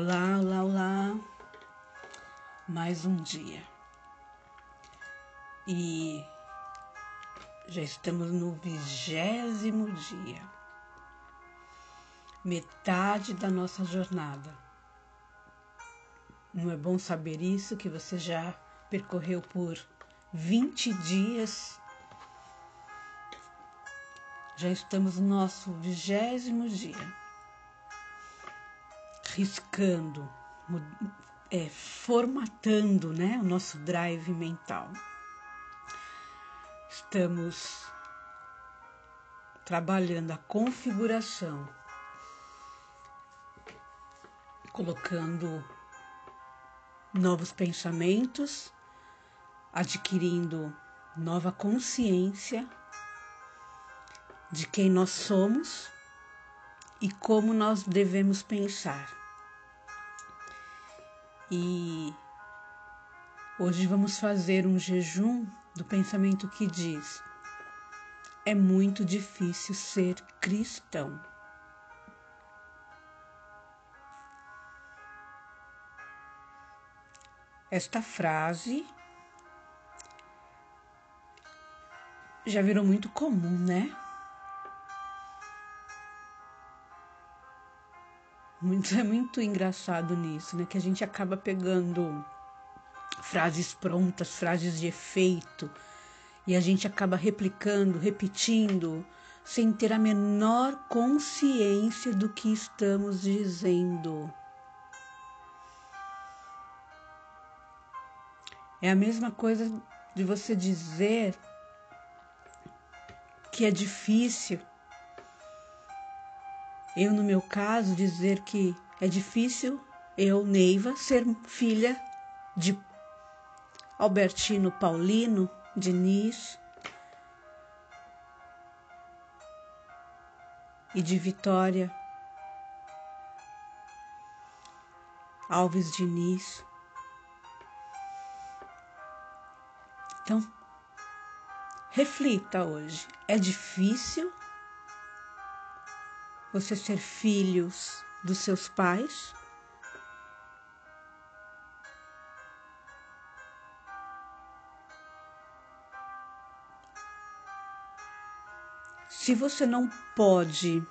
Olá, olá, olá. Mais um dia. E já estamos no vigésimo dia. Metade da nossa jornada. Não é bom saber isso que você já percorreu por 20 dias. Já estamos no nosso vigésimo dia riscando, é, formatando né, o nosso drive mental. Estamos trabalhando a configuração, colocando novos pensamentos, adquirindo nova consciência de quem nós somos e como nós devemos pensar. E hoje vamos fazer um jejum do pensamento que diz: é muito difícil ser cristão. Esta frase já virou muito comum, né? Muito, é muito engraçado nisso, né? Que a gente acaba pegando frases prontas, frases de efeito, e a gente acaba replicando, repetindo, sem ter a menor consciência do que estamos dizendo. É a mesma coisa de você dizer que é difícil eu, no meu caso, dizer que é difícil eu, Neiva, ser filha de Albertino Paulino Diniz e de Vitória Alves Diniz. Então, reflita hoje. É difícil você ser filhos dos seus pais. Se você não pode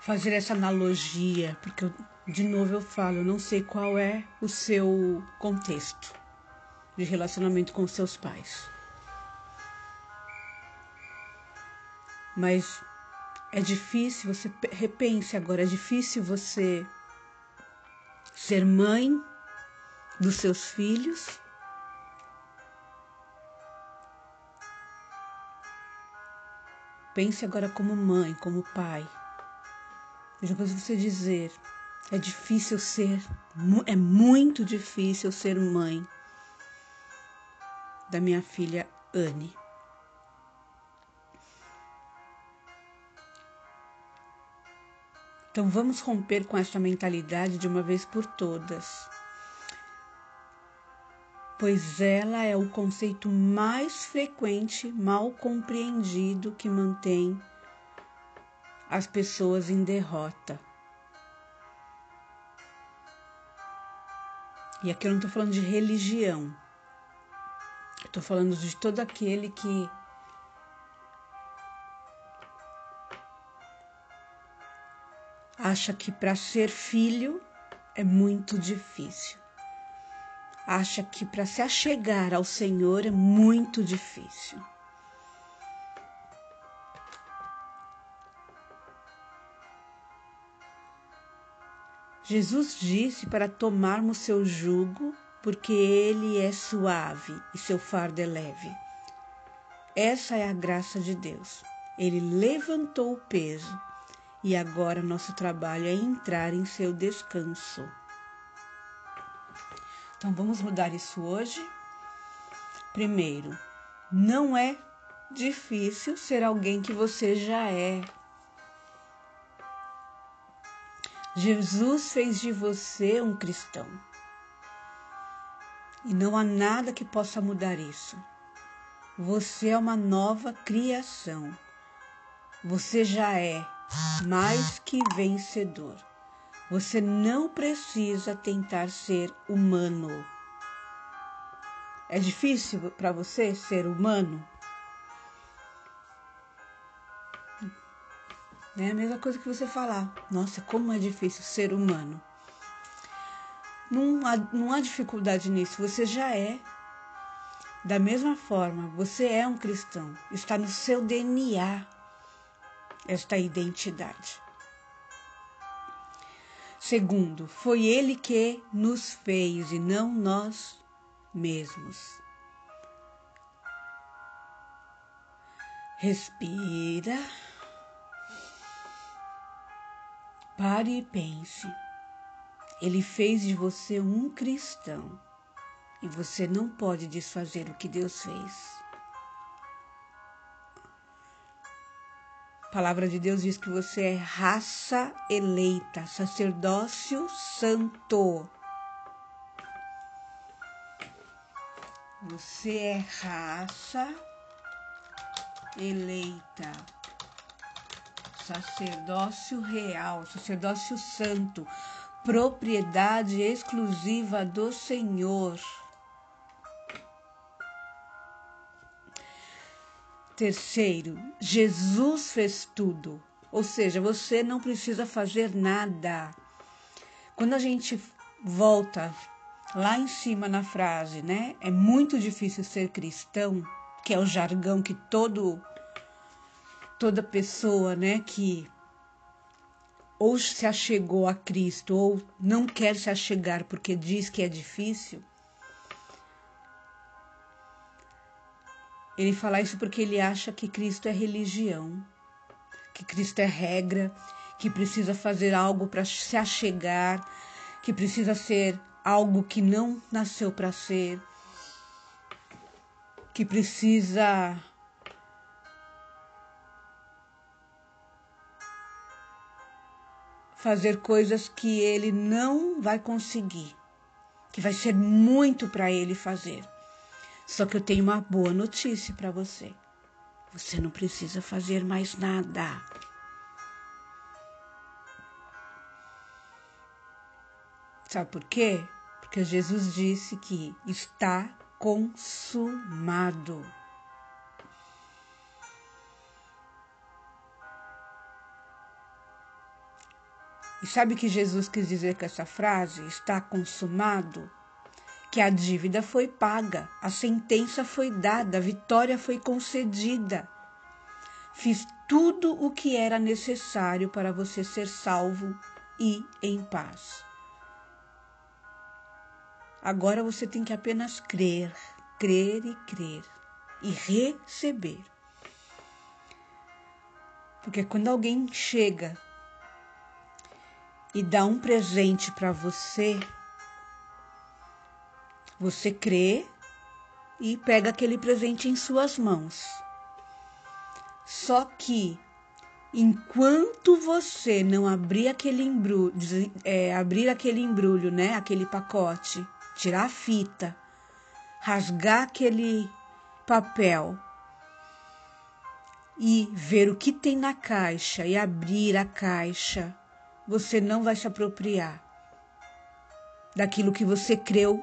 fazer essa analogia, porque eu, de novo eu falo, eu não sei qual é o seu contexto de relacionamento com seus pais. Mas é difícil, você repense agora, é difícil você ser mãe dos seus filhos. Pense agora como mãe, como pai. E depois você dizer, é difícil ser, é muito difícil ser mãe da minha filha Anne. Então vamos romper com esta mentalidade de uma vez por todas, pois ela é o conceito mais frequente, mal compreendido que mantém as pessoas em derrota. E aqui eu não estou falando de religião, estou falando de todo aquele que acha que para ser filho é muito difícil. Acha que para se achegar ao Senhor é muito difícil. Jesus disse para tomarmos seu jugo, porque ele é suave e seu fardo é leve. Essa é a graça de Deus. Ele levantou o peso e agora nosso trabalho é entrar em seu descanso. Então vamos mudar isso hoje. Primeiro, não é difícil ser alguém que você já é. Jesus fez de você um cristão. E não há nada que possa mudar isso. Você é uma nova criação. você já é mais que vencedor. Você não precisa tentar ser humano. É difícil para você ser humano? É a mesma coisa que você falar. Nossa, como é difícil ser humano. Não há, não há dificuldade nisso. Você já é. Da mesma forma, você é um cristão. Está no seu DNA esta identidade. Segundo, foi Ele que nos fez e não nós mesmos. Respira. Pare e pense. Ele fez de você um cristão e você não pode desfazer o que Deus fez. A palavra de Deus diz que você é raça eleita, sacerdócio santo. Você é raça eleita, sacerdócio real, sacerdócio santo, propriedade exclusiva do Senhor. Terceiro, Jesus fez tudo. Ou seja, você não precisa fazer nada. Quando a gente volta lá em cima na frase, né? É muito difícil ser cristão, que é o jargão que todo toda pessoa, né, que ou se achegou a Cristo ou não quer se achegar porque diz que é difícil, Ele fala isso porque ele acha que Cristo é religião, que Cristo é regra, que precisa fazer algo para se achegar, que precisa ser algo que não nasceu para ser, que precisa fazer coisas que ele não vai conseguir, que vai ser muito para ele fazer. Só que eu tenho uma boa notícia para você. Você não precisa fazer mais nada. Sabe por quê? Porque Jesus disse que está consumado. E sabe o que Jesus quis dizer com essa frase? Está consumado? Que a dívida foi paga, a sentença foi dada, a vitória foi concedida. Fiz tudo o que era necessário para você ser salvo e em paz. Agora você tem que apenas crer, crer e crer e receber. Porque quando alguém chega e dá um presente para você, você crê e pega aquele presente em suas mãos. Só que enquanto você não abrir aquele embrulho, é, abrir aquele embrulho, né, aquele pacote, tirar a fita, rasgar aquele papel e ver o que tem na caixa e abrir a caixa, você não vai se apropriar daquilo que você creu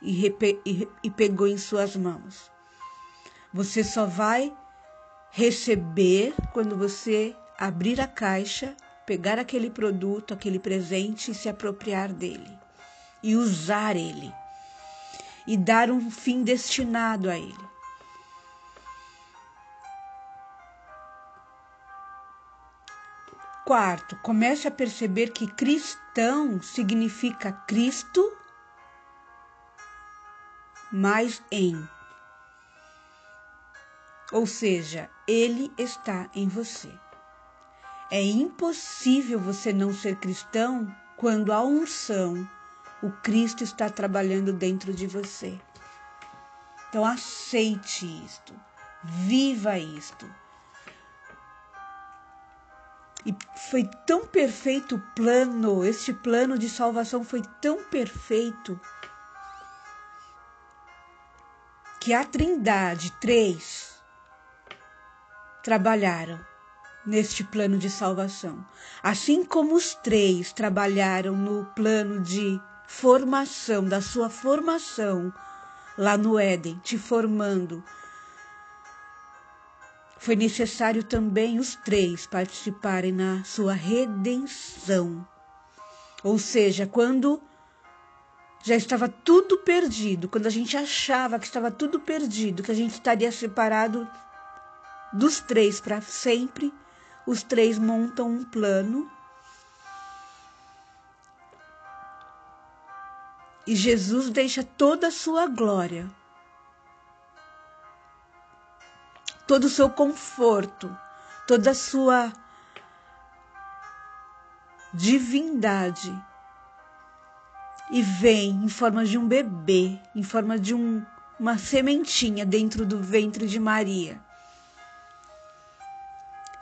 e, e, e pegou em suas mãos. Você só vai receber quando você abrir a caixa, pegar aquele produto, aquele presente e se apropriar dele e usar ele e dar um fim destinado a ele. Quarto, comece a perceber que cristão significa Cristo mais em. Ou seja, ele está em você. É impossível você não ser cristão quando a unção, o Cristo está trabalhando dentro de você. Então aceite isto, viva isto. E foi tão perfeito o plano, este plano de salvação foi tão perfeito que a Trindade, três, trabalharam neste plano de salvação. Assim como os três trabalharam no plano de formação, da sua formação lá no Éden, te formando, foi necessário também os três participarem na sua redenção. Ou seja, quando já estava tudo perdido, quando a gente achava que estava tudo perdido, que a gente estaria separado dos três para sempre, os três montam um plano. E Jesus deixa toda a sua glória, todo o seu conforto, toda a sua divindade e vem em forma de um bebê, em forma de um, uma sementinha dentro do ventre de Maria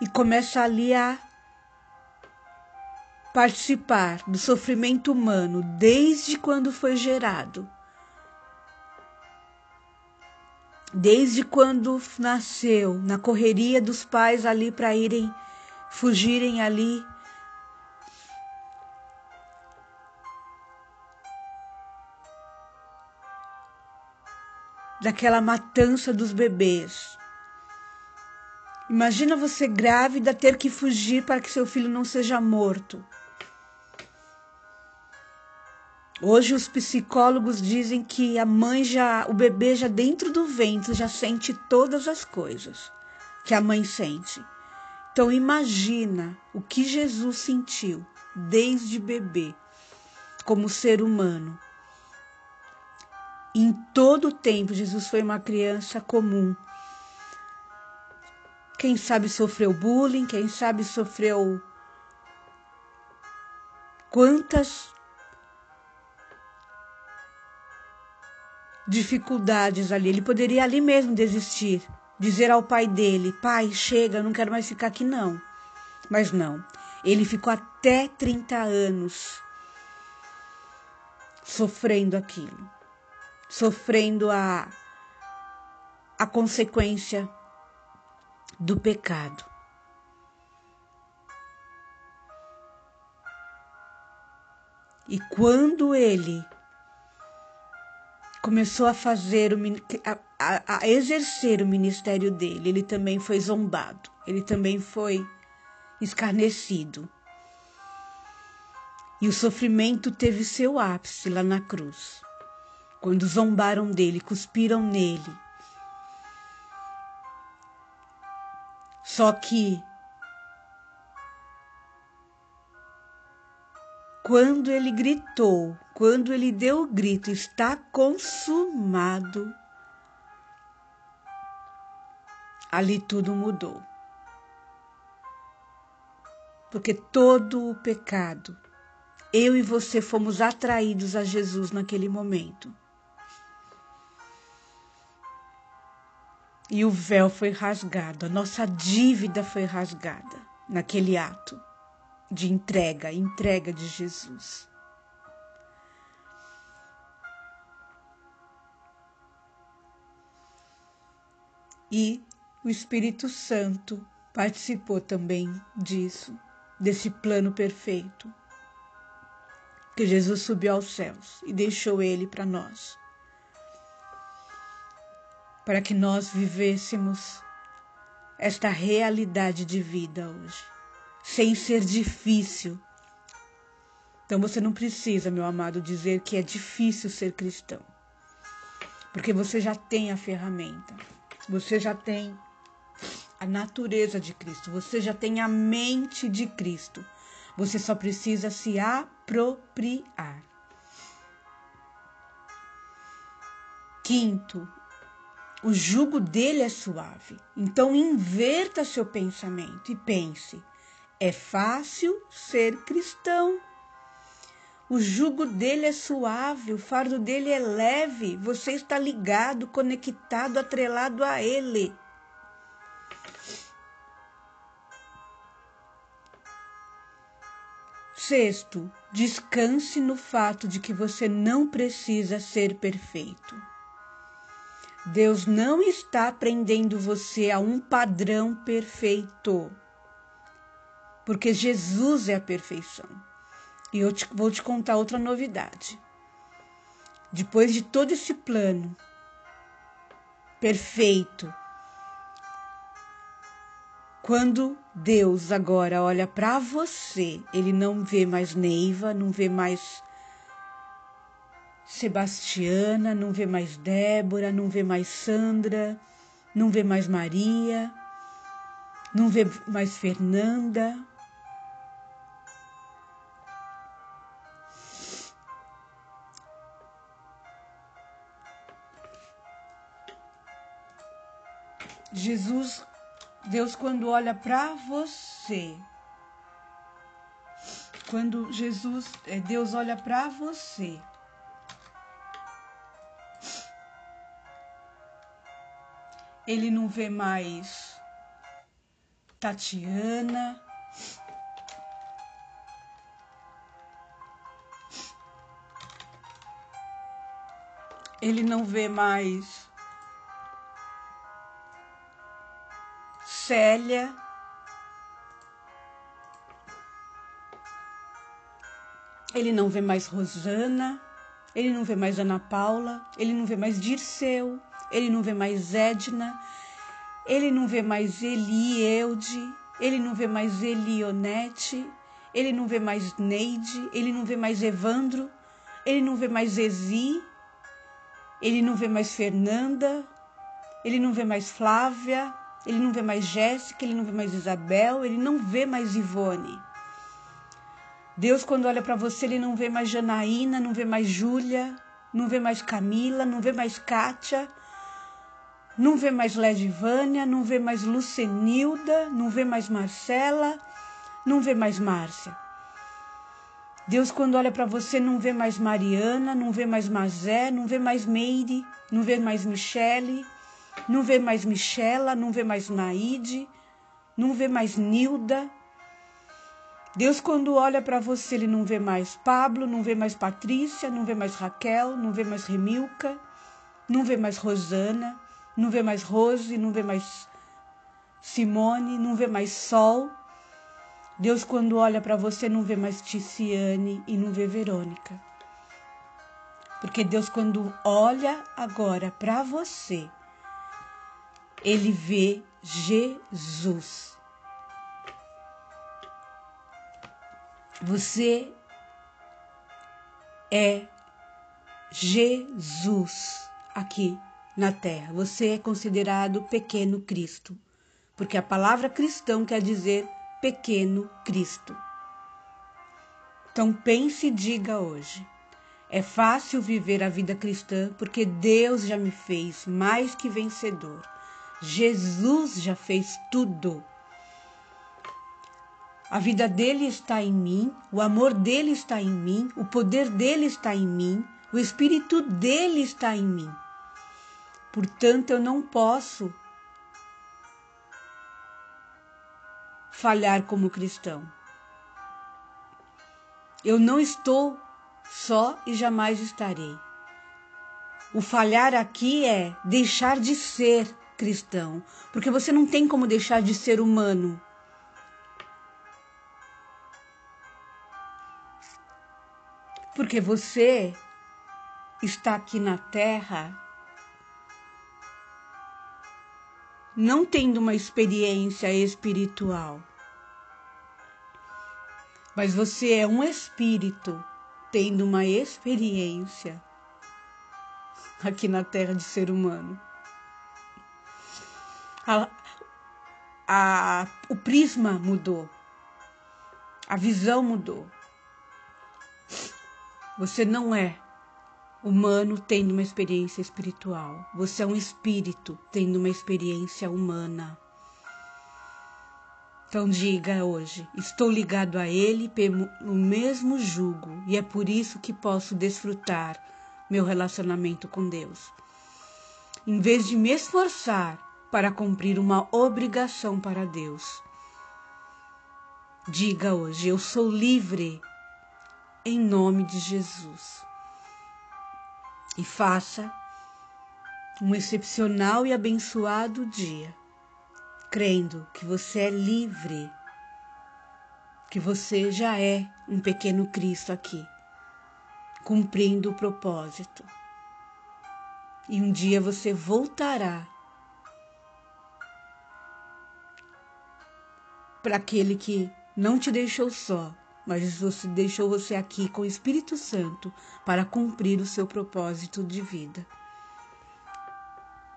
e começa ali a participar do sofrimento humano desde quando foi gerado. Desde quando nasceu, na correria dos pais ali para irem fugirem ali daquela matança dos bebês. Imagina você grávida ter que fugir para que seu filho não seja morto. Hoje os psicólogos dizem que a mãe já, o bebê já dentro do ventre já sente todas as coisas que a mãe sente. Então imagina o que Jesus sentiu desde bebê como ser humano. Em todo o tempo Jesus foi uma criança comum, quem sabe sofreu bullying, quem sabe sofreu quantas dificuldades ali. Ele poderia ali mesmo desistir, dizer ao pai dele: Pai, chega, não quero mais ficar aqui não. Mas não, ele ficou até 30 anos sofrendo aquilo, sofrendo a, a consequência do pecado. E quando ele começou a fazer o, a, a, exercer o ministério dele, ele também foi zombado, ele também foi escarnecido. E o sofrimento teve seu ápice lá na cruz, quando zombaram dele, cuspiram nele, Só que quando ele gritou, quando ele deu o grito, está consumado, ali tudo mudou. Porque todo o pecado, eu e você fomos atraídos a Jesus naquele momento. E o véu foi rasgado, a nossa dívida foi rasgada naquele ato de entrega, entrega de Jesus. E o Espírito Santo participou também disso, desse plano perfeito. Que Jesus subiu aos céus e deixou ele para nós para que nós vivêssemos esta realidade de vida hoje, sem ser difícil. Então você não precisa, meu amado, dizer que é difícil ser cristão, porque você já tem a ferramenta, você já tem a natureza de Cristo, você já tem a mente de Cristo, você só precisa se apropriar. Quinto, o jugo dele é suave. Então inverta seu pensamento e pense: é fácil ser cristão. O jugo dele é suave, o fardo dele é leve. Você está ligado, conectado, atrelado a ele. Sexto, descanse no fato de que você não precisa ser perfeito. Deus não está prendendo você a um padrão perfeito. porque Jesus é a perfeição. E eu te, vou te contar outra novidade. Depois de todo esse plano perfeito, quando Deus agora olha para você, ele não vê mais Neiva, não vê mais Sebastiana, não vê mais Débora, não vê mais Sandra, não vê mais Maria, não vê mais Fernanda. Jesus, Deus, quando olha para você, quando Jesus, é, Deus olha para você, ele não vê mais Tatiana. Ele não vê mais Célia. Ele não vê mais Rosana. Ele não vê mais Ana Paula. Ele não vê mais Dirceu ele não vê mais Edna, ele não vê mais Elieude, ele não vê mais Elionete, ele não vê mais Neide, ele não vê mais Evandro, ele não vê mais Ezi, ele não vê mais Fernanda, ele não vê mais Flávia, ele não vê mais Jéssica, ele não vê mais Isabel, ele não vê mais Ivone. Deus, quando olha para você, ele não vê mais Janaína, não vê mais Júlia, não vê mais Camila, não vê mais Kátia, não vê mais Ledivânia, não vê mais Lucenilda, não vê mais Marcela, não vê mais Márcia. Deus, quando olha para você, não vê mais Mariana, não vê mais Mazé, não vê mais Meire, não vê mais Michele, não vê mais Michela, não vê mais Naide, não vê mais Nilda. Deus, quando olha para você, ele não vê mais Pablo, não vê mais Patrícia, não vê mais Raquel, não vê mais Remilca, não vê mais Rosana, não vê mais Rose, não vê mais Simone, não vê mais Sol. Deus, quando olha para você, não vê mais Ticiane e não vê Verônica. Porque Deus, quando olha agora para você, ele vê Jesus. Você é Jesus aqui na terra. Você é considerado pequeno Cristo, porque a palavra cristão quer dizer pequeno Cristo. Então pense e diga hoje: é fácil viver a vida cristã porque Deus já me fez mais que vencedor. Jesus já fez tudo. A vida dele está em mim, o amor dele está em mim, o poder dele está em mim, o espírito dele está em mim. Portanto, eu não posso falhar como cristão. Eu não estou só e jamais estarei. O falhar aqui é deixar de ser cristão, porque você não tem como deixar de ser humano. Porque você está aqui na terra não tendo uma experiência espiritual. Mas você é um espírito tendo uma experiência aqui na terra de ser humano. A, a, o prisma mudou, a visão mudou. Você não é humano tendo uma experiência espiritual. Você é um espírito tendo uma experiência humana. Então diga hoje: estou ligado a Ele pelo mesmo jugo e é por isso que posso desfrutar meu relacionamento com Deus. Em vez de me esforçar para cumprir uma obrigação para Deus, diga hoje: eu sou livre em nome de Jesus e faça um excepcional e abençoado dia, crendo que você é livre que você já é um pequeno Cristo aqui, cumprindo o propósito. E um dia você voltará para aquele que não te deixou só, mas você deixou você aqui com o Espírito Santo para cumprir o seu propósito de vida.